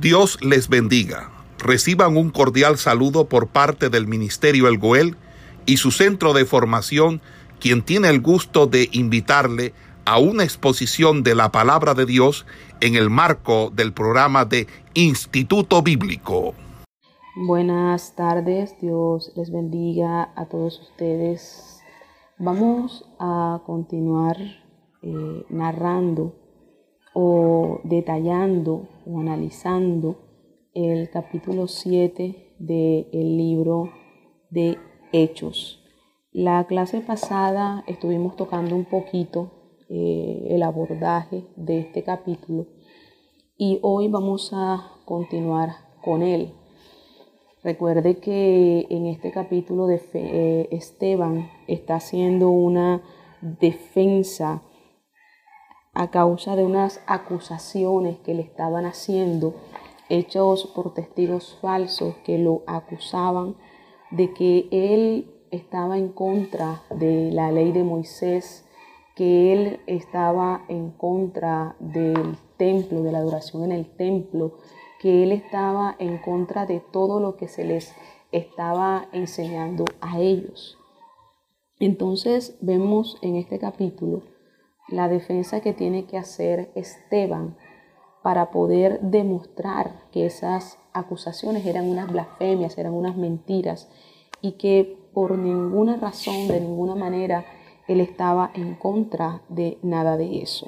Dios les bendiga. Reciban un cordial saludo por parte del Ministerio El Goel y su centro de formación, quien tiene el gusto de invitarle a una exposición de la palabra de Dios en el marco del programa de Instituto Bíblico. Buenas tardes, Dios les bendiga a todos ustedes. Vamos a continuar eh, narrando o detallando analizando el capítulo 7 del libro de Hechos. La clase pasada estuvimos tocando un poquito eh, el abordaje de este capítulo y hoy vamos a continuar con él. Recuerde que en este capítulo de eh, Esteban está haciendo una defensa a causa de unas acusaciones que le estaban haciendo, hechos por testigos falsos que lo acusaban de que él estaba en contra de la ley de Moisés, que él estaba en contra del templo, de la adoración en el templo, que él estaba en contra de todo lo que se les estaba enseñando a ellos. Entonces vemos en este capítulo la defensa que tiene que hacer Esteban para poder demostrar que esas acusaciones eran unas blasfemias, eran unas mentiras y que por ninguna razón, de ninguna manera, él estaba en contra de nada de eso.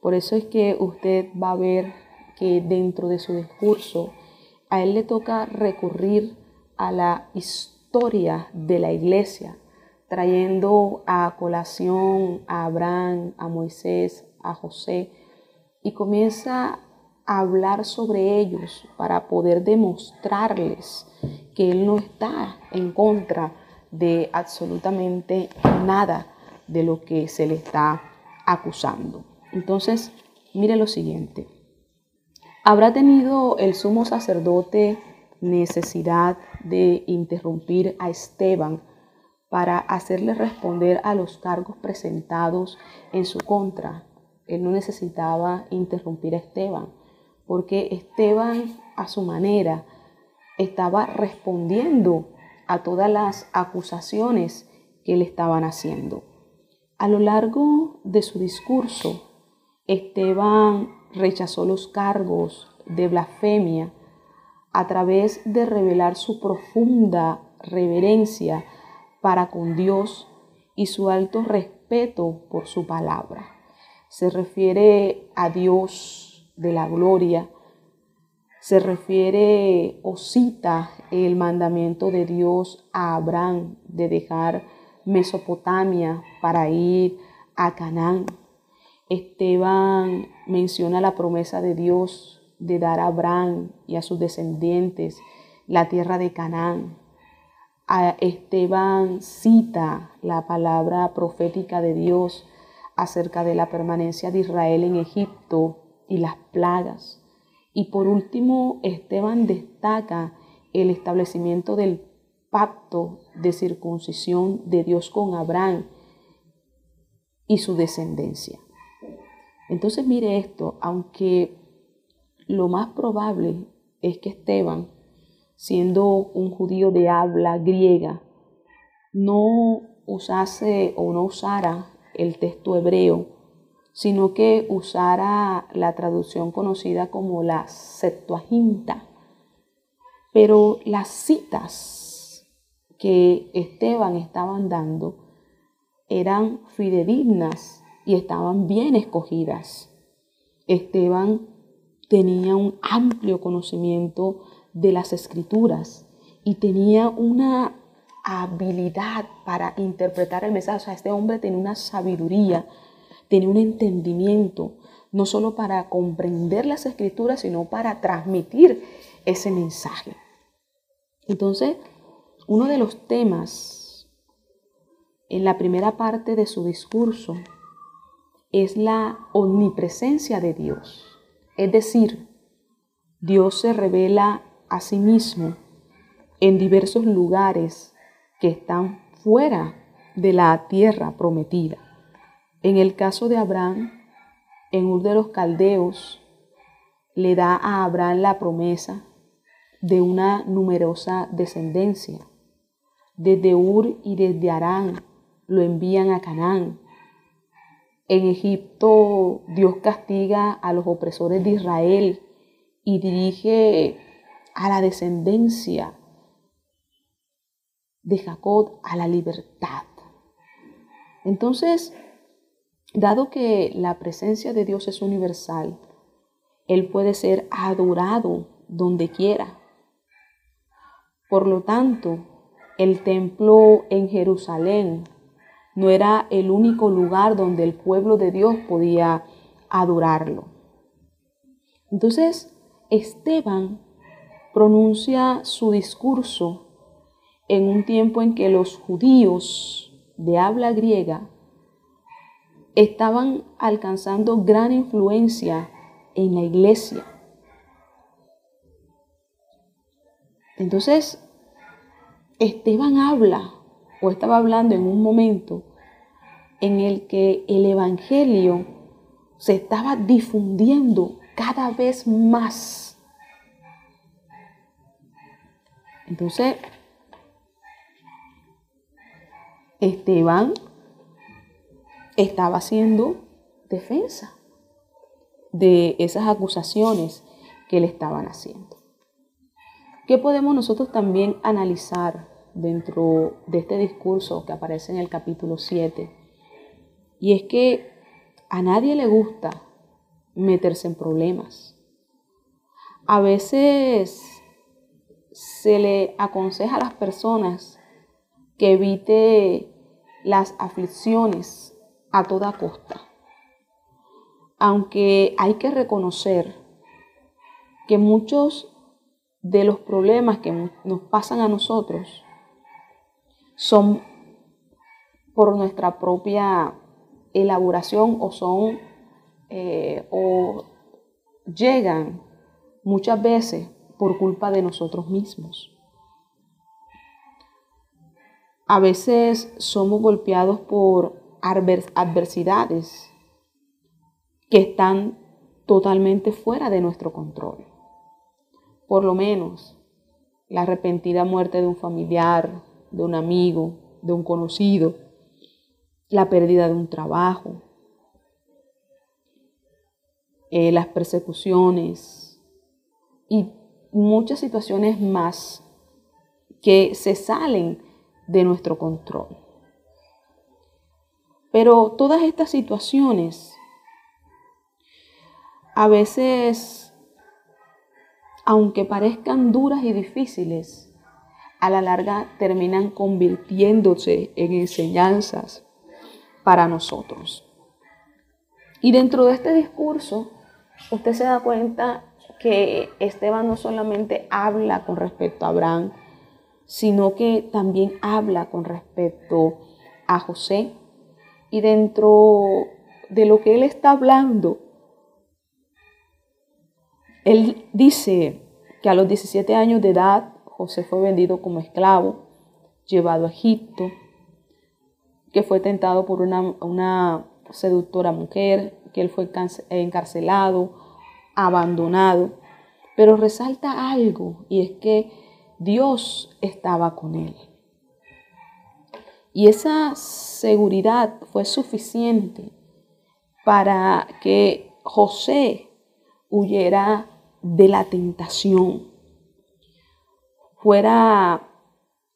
Por eso es que usted va a ver que dentro de su discurso a él le toca recurrir a la historia de la iglesia, trayendo a colación a Abraham, a Moisés, a José, y comienza a hablar sobre ellos para poder demostrarles que Él no está en contra de absolutamente nada de lo que se le está acusando. Entonces, mire lo siguiente. ¿Habrá tenido el sumo sacerdote necesidad de interrumpir a Esteban para hacerle responder a los cargos presentados en su contra. Él no necesitaba interrumpir a Esteban, porque Esteban a su manera estaba respondiendo a todas las acusaciones que le estaban haciendo. A lo largo de su discurso, Esteban rechazó los cargos de blasfemia a través de revelar su profunda reverencia para con Dios y su alto respeto por su palabra. Se refiere a Dios de la gloria, se refiere o cita el mandamiento de Dios a Abraham de dejar Mesopotamia para ir a Canaán. Esteban menciona la promesa de Dios de dar a Abraham y a sus descendientes la tierra de Canaán. Esteban cita la palabra profética de Dios acerca de la permanencia de Israel en Egipto y las plagas. Y por último, Esteban destaca el establecimiento del pacto de circuncisión de Dios con Abraham y su descendencia. Entonces mire esto, aunque lo más probable es que Esteban siendo un judío de habla griega, no usase o no usara el texto hebreo, sino que usara la traducción conocida como la Septuaginta. Pero las citas que Esteban estaban dando eran fidedignas y estaban bien escogidas. Esteban tenía un amplio conocimiento de las escrituras y tenía una habilidad para interpretar el mensaje. O sea, este hombre tenía una sabiduría, tenía un entendimiento, no solo para comprender las escrituras, sino para transmitir ese mensaje. Entonces, uno de los temas en la primera parte de su discurso es la omnipresencia de Dios. Es decir, Dios se revela Asimismo, en diversos lugares que están fuera de la tierra prometida. En el caso de Abraham, en Ur de los Caldeos, le da a Abraham la promesa de una numerosa descendencia. Desde Ur y desde Arán lo envían a Canaán. En Egipto Dios castiga a los opresores de Israel y dirige a la descendencia de Jacob a la libertad. Entonces, dado que la presencia de Dios es universal, Él puede ser adorado donde quiera. Por lo tanto, el templo en Jerusalén no era el único lugar donde el pueblo de Dios podía adorarlo. Entonces, Esteban pronuncia su discurso en un tiempo en que los judíos de habla griega estaban alcanzando gran influencia en la iglesia. Entonces, Esteban habla o estaba hablando en un momento en el que el Evangelio se estaba difundiendo cada vez más. Entonces, Esteban estaba haciendo defensa de esas acusaciones que le estaban haciendo. ¿Qué podemos nosotros también analizar dentro de este discurso que aparece en el capítulo 7? Y es que a nadie le gusta meterse en problemas. A veces se le aconseja a las personas que evite las aflicciones a toda costa. Aunque hay que reconocer que muchos de los problemas que nos pasan a nosotros son por nuestra propia elaboración o son eh, o llegan muchas veces por culpa de nosotros mismos. A veces somos golpeados por adversidades que están totalmente fuera de nuestro control. Por lo menos la repentina muerte de un familiar, de un amigo, de un conocido, la pérdida de un trabajo, eh, las persecuciones y muchas situaciones más que se salen de nuestro control. Pero todas estas situaciones a veces, aunque parezcan duras y difíciles, a la larga terminan convirtiéndose en enseñanzas para nosotros. Y dentro de este discurso, usted se da cuenta que Esteban no solamente habla con respecto a Abraham, sino que también habla con respecto a José. Y dentro de lo que él está hablando, él dice que a los 17 años de edad José fue vendido como esclavo, llevado a Egipto, que fue tentado por una, una seductora mujer, que él fue encarcelado, abandonado. Pero resalta algo y es que Dios estaba con él. Y esa seguridad fue suficiente para que José huyera de la tentación, fuera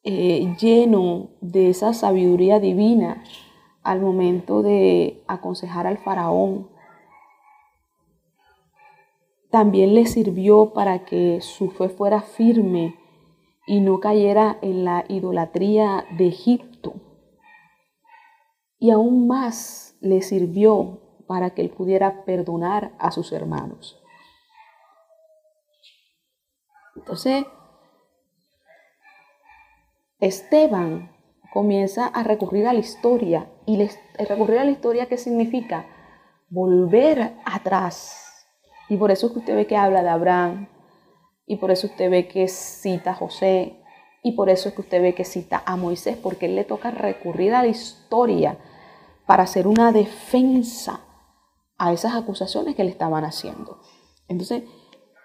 eh, lleno de esa sabiduría divina al momento de aconsejar al faraón. También le sirvió para que su fe fuera firme y no cayera en la idolatría de Egipto. Y aún más le sirvió para que él pudiera perdonar a sus hermanos. Entonces, Esteban comienza a recurrir a la historia. ¿Y recurrir a la historia qué significa? Volver atrás. Y por eso es que usted ve que habla de Abraham, y por eso usted ve que cita a José. Y por eso es que usted ve que cita a Moisés, porque él le toca recurrir a la historia para hacer una defensa a esas acusaciones que le estaban haciendo. Entonces,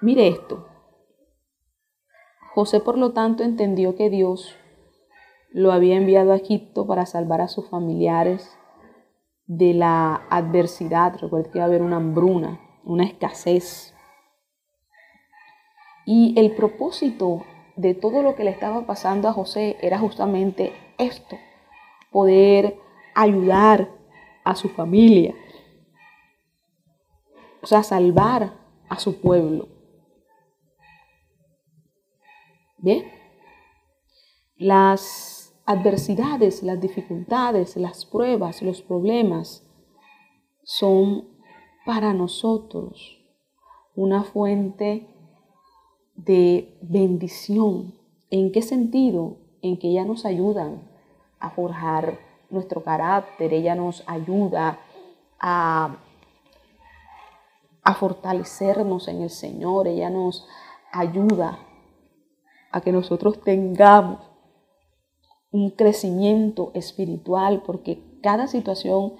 Mire esto. José, por lo tanto, entendió que Dios lo había enviado a Egipto para salvar a sus familiares de la adversidad. Recuerda que iba a haber una hambruna, una escasez. Y el propósito de todo lo que le estaba pasando a José era justamente esto, poder ayudar a su familia, o sea, salvar a su pueblo. ¿Bien? Las adversidades, las dificultades, las pruebas, los problemas son para nosotros una fuente de bendición. ¿En qué sentido? En que ellas nos ayudan a forjar nuestro carácter, ella nos ayuda a, a fortalecernos en el Señor, ella nos ayuda a que nosotros tengamos un crecimiento espiritual, porque cada situación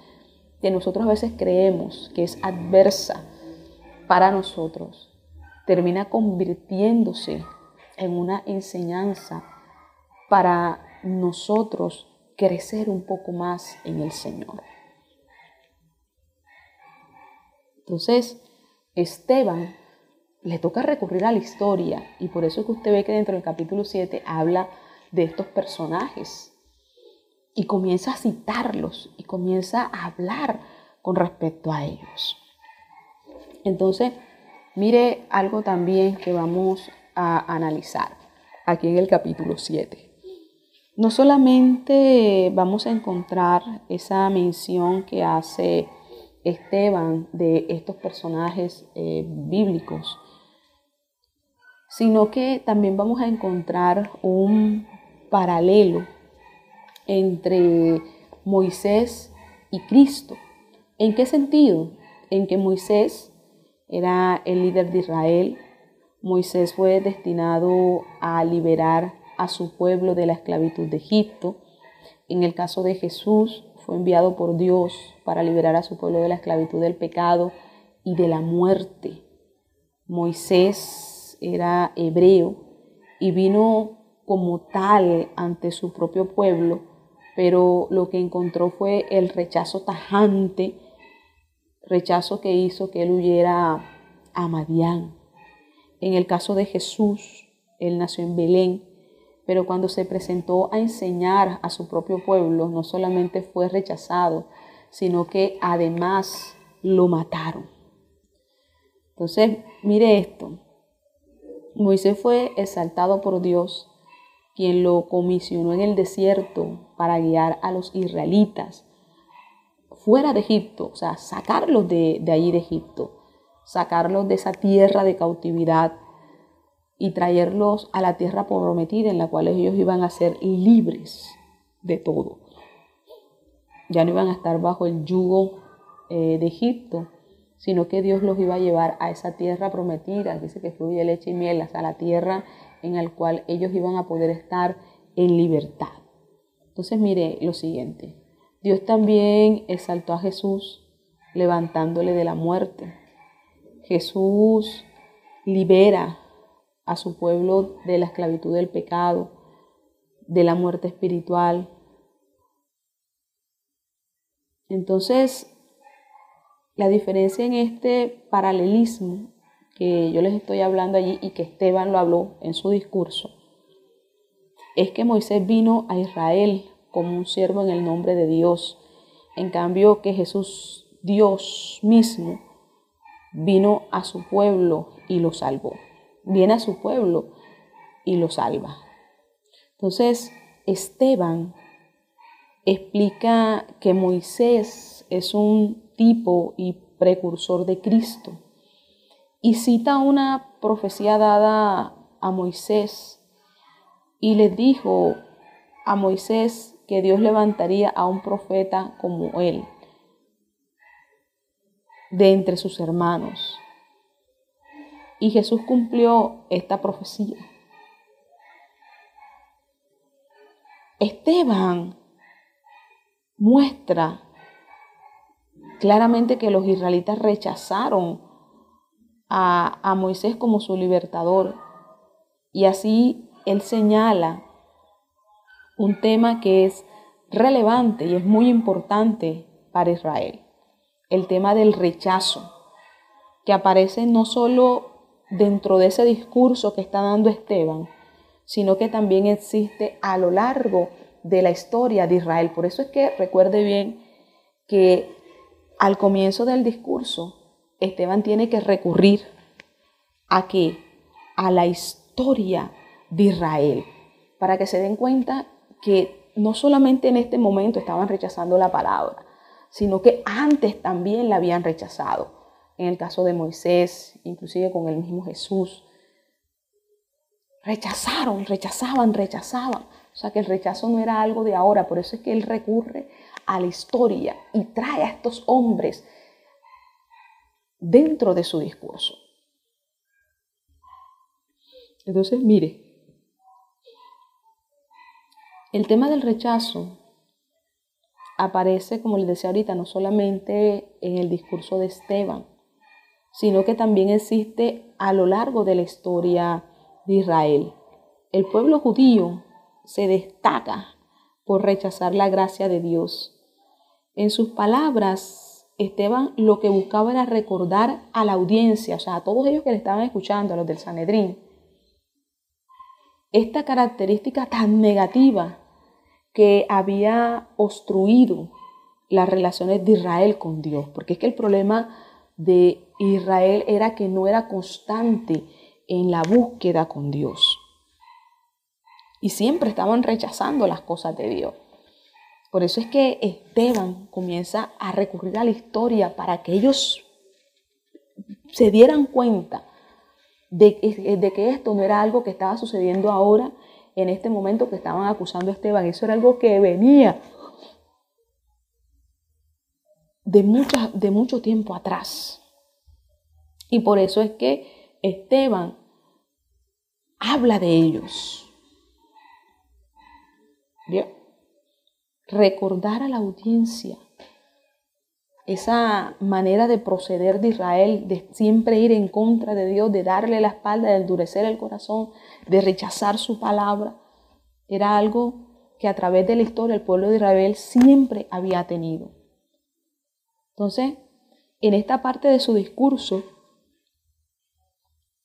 que nosotros a veces creemos que es adversa para nosotros, termina convirtiéndose en una enseñanza para nosotros crecer un poco más en el Señor. Entonces, Esteban le toca recurrir a la historia y por eso es que usted ve que dentro del capítulo 7 habla de estos personajes y comienza a citarlos y comienza a hablar con respecto a ellos. Entonces, Mire algo también que vamos a analizar aquí en el capítulo 7. No solamente vamos a encontrar esa mención que hace Esteban de estos personajes eh, bíblicos, sino que también vamos a encontrar un paralelo entre Moisés y Cristo. ¿En qué sentido? En que Moisés era el líder de Israel. Moisés fue destinado a liberar a su pueblo de la esclavitud de Egipto. En el caso de Jesús, fue enviado por Dios para liberar a su pueblo de la esclavitud del pecado y de la muerte. Moisés era hebreo y vino como tal ante su propio pueblo, pero lo que encontró fue el rechazo tajante rechazo que hizo que él huyera a Madián. En el caso de Jesús, él nació en Belén, pero cuando se presentó a enseñar a su propio pueblo, no solamente fue rechazado, sino que además lo mataron. Entonces, mire esto. Moisés fue exaltado por Dios, quien lo comisionó en el desierto para guiar a los israelitas fuera de Egipto, o sea, sacarlos de, de allí de Egipto, sacarlos de esa tierra de cautividad y traerlos a la tierra prometida en la cual ellos iban a ser libres de todo. Ya no iban a estar bajo el yugo eh, de Egipto, sino que Dios los iba a llevar a esa tierra prometida, dice que fluye leche y miel, a la tierra en la cual ellos iban a poder estar en libertad. Entonces mire lo siguiente, Dios también exaltó a Jesús levantándole de la muerte. Jesús libera a su pueblo de la esclavitud del pecado, de la muerte espiritual. Entonces, la diferencia en este paralelismo que yo les estoy hablando allí y que Esteban lo habló en su discurso, es que Moisés vino a Israel como un siervo en el nombre de Dios. En cambio que Jesús, Dios mismo, vino a su pueblo y lo salvó. Viene a su pueblo y lo salva. Entonces, Esteban explica que Moisés es un tipo y precursor de Cristo y cita una profecía dada a Moisés y le dijo a Moisés que Dios levantaría a un profeta como él de entre sus hermanos. Y Jesús cumplió esta profecía. Esteban muestra claramente que los israelitas rechazaron a, a Moisés como su libertador. Y así él señala un tema que es relevante y es muy importante para Israel, el tema del rechazo, que aparece no solo dentro de ese discurso que está dando Esteban, sino que también existe a lo largo de la historia de Israel. Por eso es que recuerde bien que al comienzo del discurso, Esteban tiene que recurrir a qué? A la historia de Israel, para que se den cuenta que no solamente en este momento estaban rechazando la palabra, sino que antes también la habían rechazado. En el caso de Moisés, inclusive con el mismo Jesús, rechazaron, rechazaban, rechazaban. O sea que el rechazo no era algo de ahora, por eso es que él recurre a la historia y trae a estos hombres dentro de su discurso. Entonces, mire, el tema del rechazo aparece, como les decía ahorita, no solamente en el discurso de Esteban, sino que también existe a lo largo de la historia de Israel. El pueblo judío se destaca por rechazar la gracia de Dios. En sus palabras, Esteban lo que buscaba era recordar a la audiencia, o sea, a todos ellos que le estaban escuchando, a los del Sanedrín, esta característica tan negativa que había obstruido las relaciones de Israel con Dios, porque es que el problema de Israel era que no era constante en la búsqueda con Dios. Y siempre estaban rechazando las cosas de Dios. Por eso es que Esteban comienza a recurrir a la historia para que ellos se dieran cuenta de, que esto no era algo que estaba sucediendo ahora, en este momento que estaban acusando a Esteban. Eso era algo que venía de, de mucho tiempo atrás. Y por eso es que Esteban habla de ellos. ¿Vio? Recordar a la audiencia esa manera de proceder de Israel, de siempre ir en contra de Dios, de darle la espalda, de endurecer el corazón, de rechazar su palabra, era algo que a través de la historia el pueblo de Israel siempre había tenido. Entonces, en esta parte de su discurso,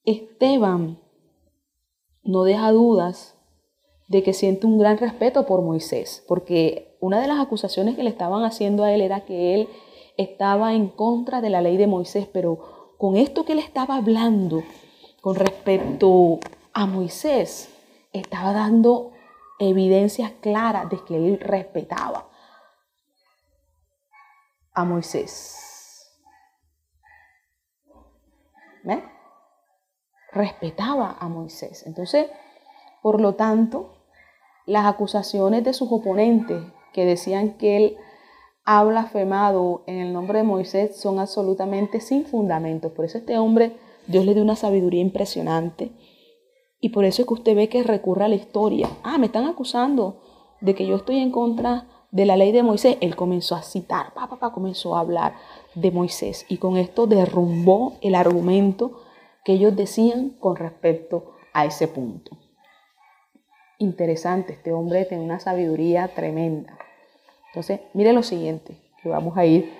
Esteban no deja dudas de que siente un gran respeto por Moisés, porque una de las acusaciones que le estaban haciendo a él era que él estaba en contra de la ley de Moisés, pero con esto que él estaba hablando con respecto a Moisés, estaba dando evidencias claras de que él respetaba a Moisés. ¿Ve? Respetaba a Moisés. Entonces, por lo tanto, las acusaciones de sus oponentes que decían que él ha blasfemado en el nombre de Moisés son absolutamente sin fundamentos. Por eso este hombre, Dios le dio una sabiduría impresionante. Y por eso es que usted ve que recurre a la historia. Ah, me están acusando de que yo estoy en contra de la ley de Moisés. Él comenzó a citar, papá, papá, comenzó a hablar de Moisés. Y con esto derrumbó el argumento que ellos decían con respecto a ese punto. Interesante, este hombre tiene una sabiduría tremenda. Entonces, mire lo siguiente, que vamos a ir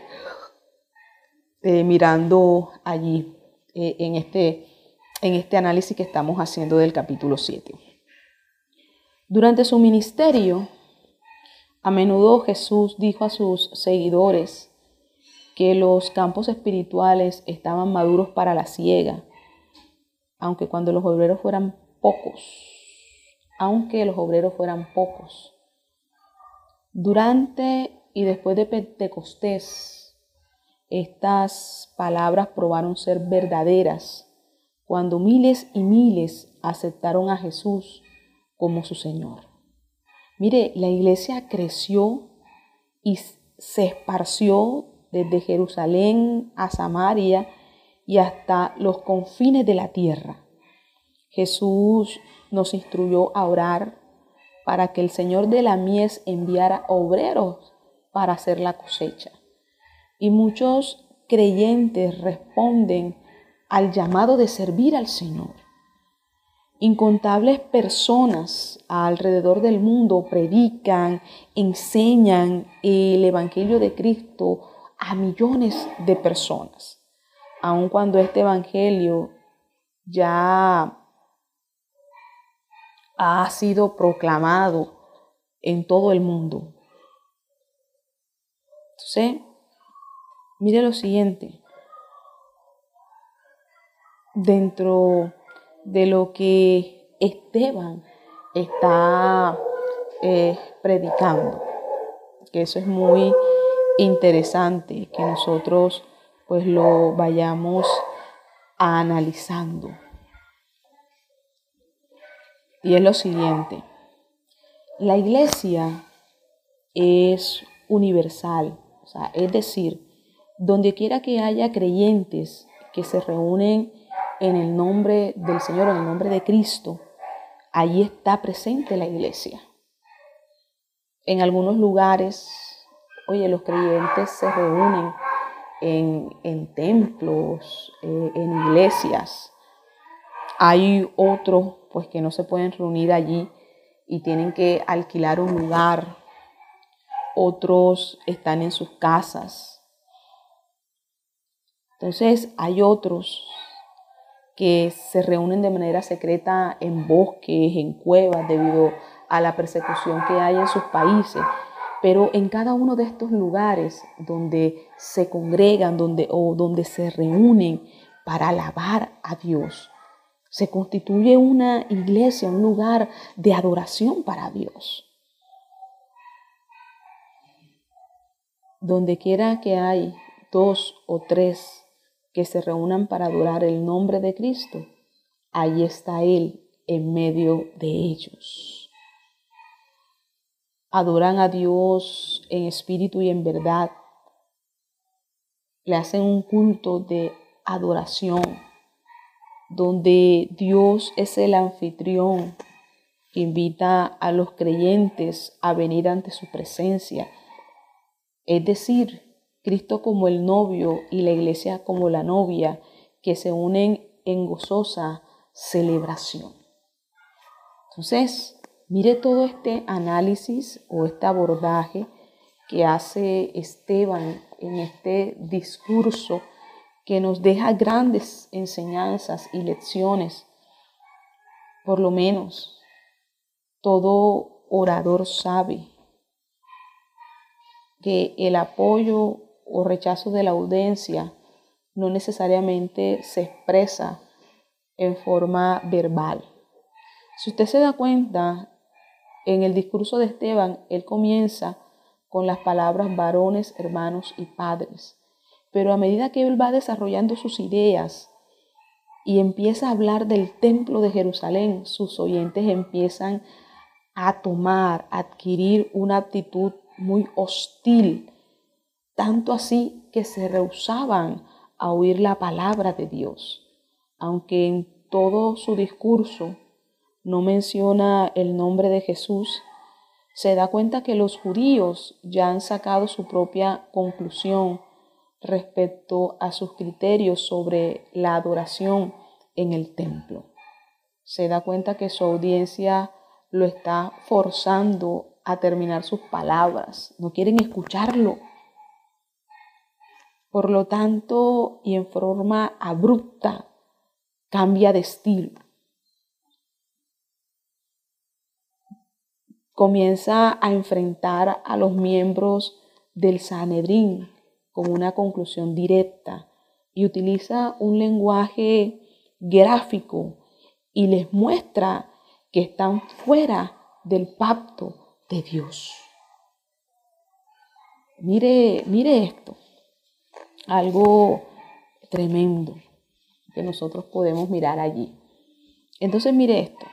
eh, mirando allí eh, en, este, en este análisis que estamos haciendo del capítulo 7. Durante su ministerio, a menudo Jesús dijo a sus seguidores que los campos espirituales estaban maduros para la siega, aunque cuando los obreros fueran pocos, aunque los obreros fueran pocos. Durante y después de Pentecostés, estas palabras probaron ser verdaderas cuando miles y miles aceptaron a Jesús como su Señor. Mire, la iglesia creció y se esparció desde Jerusalén a Samaria y hasta los confines de la tierra. Jesús nos instruyó a orar para que el Señor de la mies enviara obreros para hacer la cosecha. Y muchos creyentes responden al llamado de servir al Señor. Incontables personas alrededor del mundo predican, enseñan el Evangelio de Cristo a millones de personas, aun cuando este Evangelio ya ha sido proclamado en todo el mundo. Entonces, mire lo siguiente. Dentro de lo que Esteban está eh, predicando, que eso es muy interesante, que nosotros pues lo vayamos analizando. Y es lo siguiente, la iglesia es universal, o sea, es decir, donde quiera que haya creyentes que se reúnen en el nombre del Señor, en el nombre de Cristo, allí está presente la iglesia. En algunos lugares, oye, los creyentes se reúnen en, templos, eh, en iglesias. Hay otros, pues, que no se pueden reunir allí y tienen que alquilar un lugar. Otros están en sus casas. Entonces, hay otros que se reúnen de manera secreta en bosques, en cuevas, debido a la persecución que hay en sus países. Pero en cada uno de estos lugares donde se congregan donde, o donde se reúnen para alabar a Dios, se constituye una iglesia, un lugar de adoración para Dios. Donde quiera que hay dos o tres que se reúnan para adorar el nombre de Cristo, ahí está Él en medio de ellos. Adoran a Dios en espíritu y en verdad. Le hacen un culto de adoración, donde Dios es el anfitrión que invita a los creyentes a venir ante su presencia. Es decir, Cristo como el novio y la iglesia como la novia, que se unen en gozosa celebración. Entonces, mire todo este análisis o este abordaje que hace Esteban en este discurso que nos deja grandes enseñanzas y lecciones. Por lo menos, todo orador sabe que el apoyo o rechazo de la audiencia no necesariamente se expresa en forma verbal. Si usted se da cuenta, en el discurso de Esteban, él comienza con las palabras varones, hermanos y padres. Pero a medida que él va desarrollando sus ideas y empieza a hablar del templo de Jerusalén, sus oyentes empiezan a tomar, a adquirir una actitud muy hostil tanto así que se rehusaban a oír la palabra de Dios, aunque en todo su discurso no menciona el nombre de Jesús, se da cuenta que los judíos ya han sacado su propia conclusión respecto a sus criterios sobre la adoración en el templo. Se da cuenta que su audiencia lo está forzando a terminar sus palabras, no quieren escucharlo por lo tanto, y en forma abrupta, cambia de estilo. Comienza a enfrentar a los miembros del Sanedrín con una conclusión directa y utiliza un lenguaje gráfico y les muestra que están fuera del pacto de Dios. Mire, mire esto algo tremendo que nosotros podemos mirar allí. Entonces mire esto.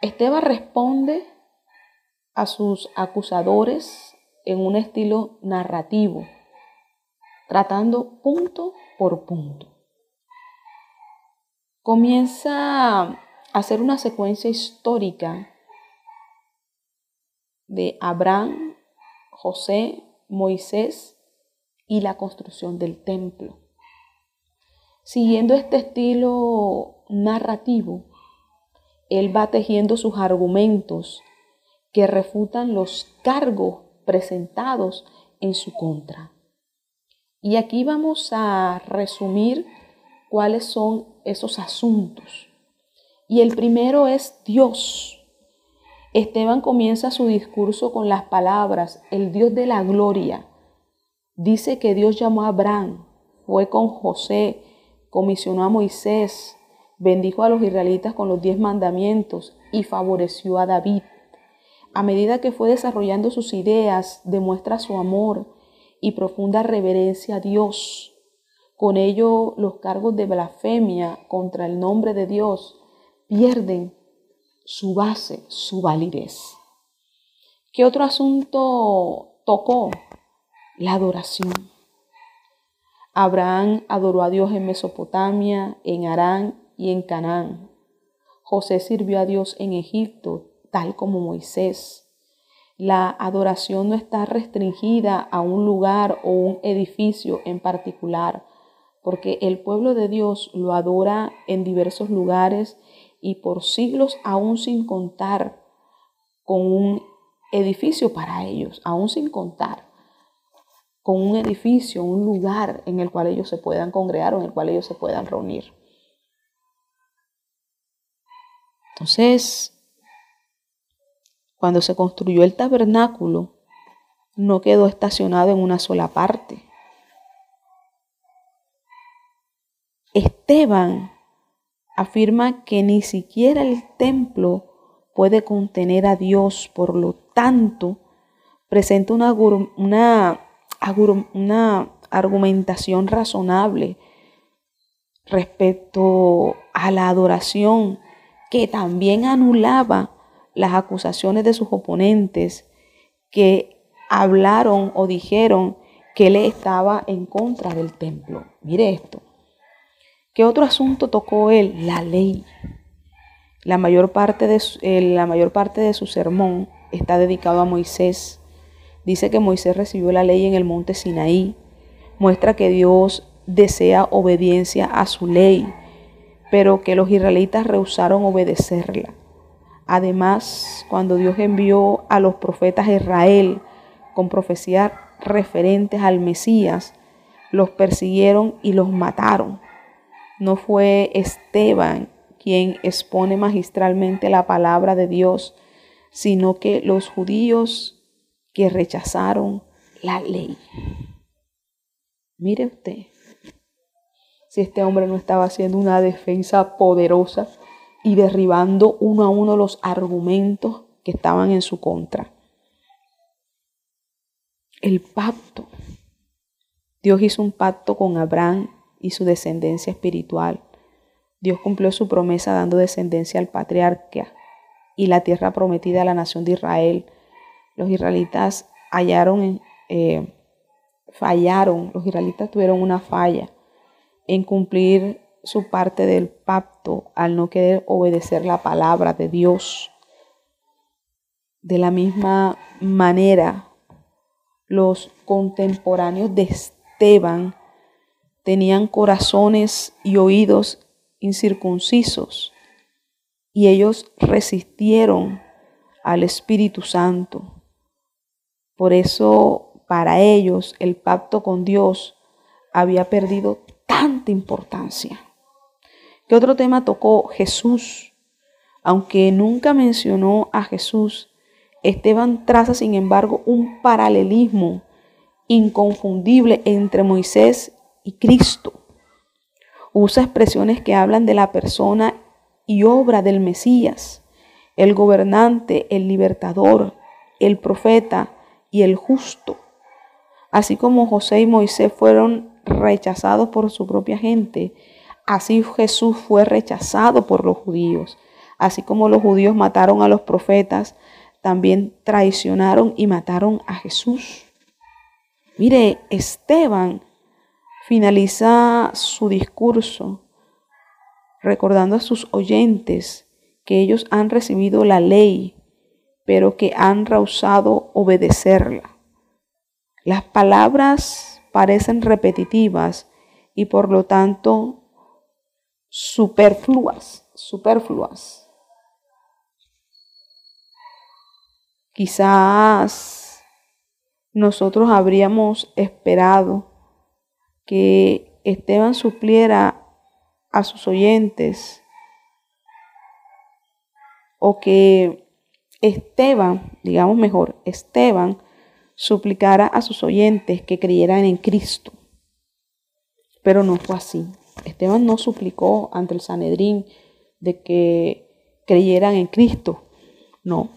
Esteban responde a sus acusadores en un estilo narrativo, tratando punto por punto. Comienza a hacer una secuencia histórica de Abraham, José, Moisés y la construcción del templo. Siguiendo este estilo narrativo, él va tejiendo sus argumentos que refutan los cargos presentados en su contra. Y aquí vamos a resumir cuáles son esos asuntos. Y el primero es Dios. Esteban comienza su discurso con las palabras, el Dios de la gloria. Dice que Dios llamó a Abraham, fue con José, comisionó a Moisés, bendijo a los israelitas con los diez mandamientos y favoreció a David. A medida que fue desarrollando sus ideas, demuestra su amor y profunda reverencia a Dios. Con ello, los cargos de blasfemia contra el nombre de Dios pierden su base, su validez. ¿Qué otro asunto tocó? La adoración. Abraham adoró a Dios en Mesopotamia, en Arán y en Canaán. José sirvió a Dios en Egipto, tal como Moisés. La adoración no está restringida a un lugar o un edificio en particular, porque el pueblo de Dios lo adora en diversos lugares y por siglos aún sin contar con un edificio para ellos, aún sin contar con un edificio, un lugar en el cual ellos se puedan congregar o en el cual ellos se puedan reunir. Entonces, cuando se construyó el tabernáculo, no quedó estacionado en una sola parte. Esteban afirma que ni siquiera el templo puede contener a Dios, por lo tanto, presenta una, una, una argumentación razonable respecto a la adoración que también anulaba las acusaciones de sus oponentes que hablaron o dijeron que él estaba en contra del templo. Mire esto. ¿Qué otro asunto tocó él? La ley. La mayor parte de, eh, la mayor parte de su sermón está dedicado a Moisés. Dice que Moisés recibió la ley en el monte Sinaí. Muestra que Dios desea obediencia a su ley, pero que los israelitas rehusaron obedecerla. Además, cuando Dios envió a los profetas a Israel con profecías referentes al Mesías, los persiguieron y los mataron. No fue Esteban quien expone magistralmente la palabra de Dios, sino que los judíos que rechazaron la ley. Mire usted, si este hombre no estaba haciendo una defensa poderosa y derribando uno a uno los argumentos que estaban en su contra. El pacto. Dios hizo un pacto con Abraham y su descendencia espiritual. Dios cumplió su promesa dando descendencia al patriarca y la tierra prometida a la nación de Israel. Los israelitas hallaron, eh, fallaron, los israelitas tuvieron una falla en cumplir su parte del pacto al no querer obedecer la palabra de Dios. De la misma manera, los contemporáneos de Esteban tenían corazones y oídos incircuncisos y ellos resistieron al Espíritu Santo. Por eso para ellos el pacto con Dios había perdido tanta importancia. ¿Qué otro tema tocó Jesús? Aunque nunca mencionó a Jesús, Esteban traza sin embargo un paralelismo inconfundible entre Moisés y Cristo. Usa expresiones que hablan de la persona y obra del Mesías, el gobernante, el libertador, el profeta y el justo. Así como José y Moisés fueron rechazados por su propia gente, así Jesús fue rechazado por los judíos. Así como los judíos mataron a los profetas, también traicionaron y mataron a Jesús. Mire, Esteban finaliza su discurso recordando a sus oyentes que ellos han recibido la ley, pero que han rehusado obedecerla. Las palabras parecen repetitivas y por lo tanto superfluas, superfluas. Quizás nosotros habríamos esperado que Esteban supliera a sus oyentes o que Esteban, digamos mejor, Esteban suplicara a sus oyentes que creyeran en Cristo. Pero no fue así. Esteban no suplicó ante el Sanedrín de que creyeran en Cristo. No.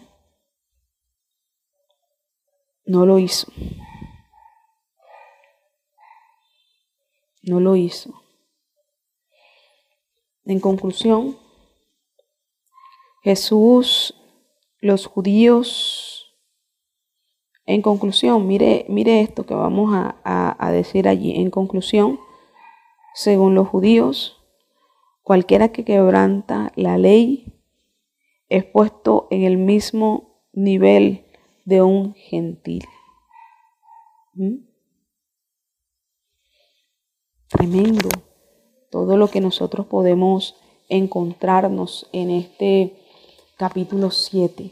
No lo hizo. No lo hizo. En conclusión, Jesús, los judíos, en conclusión, mire, mire esto que vamos a, a decir allí. En conclusión, según los judíos, cualquiera que quebranta la ley es puesto en el mismo nivel de un gentil. ¿Mm? Tremendo todo lo que nosotros podemos encontrarnos en este capítulo 7.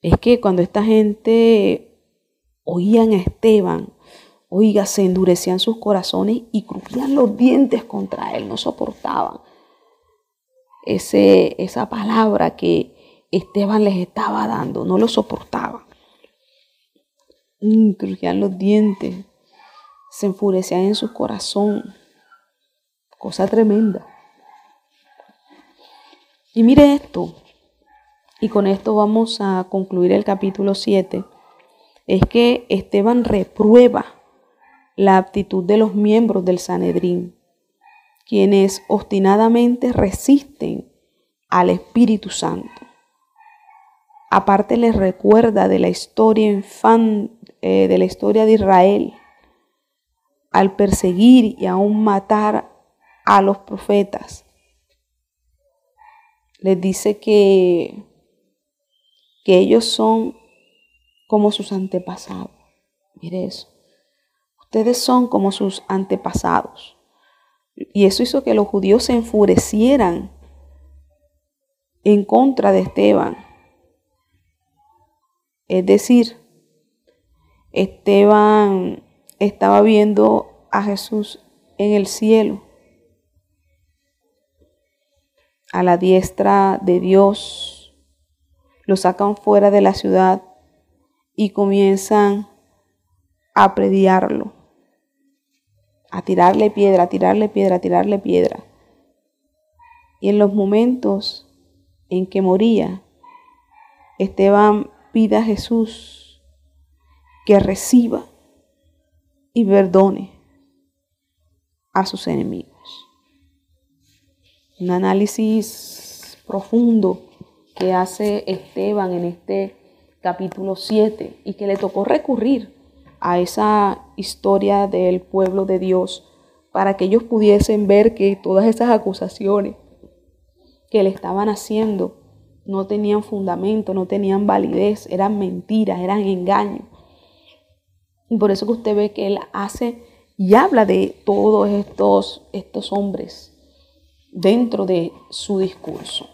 Es que cuando esta gente oían a Esteban, oiga, se endurecían sus corazones y crujían los dientes contra él, no soportaban ese, esa palabra que Esteban les estaba dando, no lo soportaban. Mm, crujían los dientes, se enfurecían en su corazón. Cosa tremenda. Y mire esto, y con esto vamos a concluir el capítulo 7, es que Esteban reprueba la aptitud de los miembros del Sanedrín, quienes obstinadamente resisten al Espíritu Santo. Aparte les recuerda de la historia infan, eh, de la historia de Israel, al perseguir y aún matar a los profetas. Les dice que, que ellos son como sus antepasados. Mire eso. Ustedes son como sus antepasados. Y eso hizo que los judíos se enfurecieran en contra de Esteban. Es decir, Esteban estaba viendo a Jesús en el cielo, a la diestra de Dios, lo sacan fuera de la ciudad y comienzan a prediarlo, a tirarle piedra, a tirarle piedra, a tirarle piedra. Y en los momentos en que moría, Esteban pide a Jesús que reciba y perdone a sus enemigos. Un análisis profundo que hace Esteban en este capítulo 7 y que le tocó recurrir a esa historia del pueblo de Dios para que ellos pudiesen ver que todas esas acusaciones que le estaban haciendo no tenían fundamento, no tenían validez, eran mentiras, eran engaños. Y por eso que usted ve que él hace y habla de todos estos, estos hombres dentro de su discurso.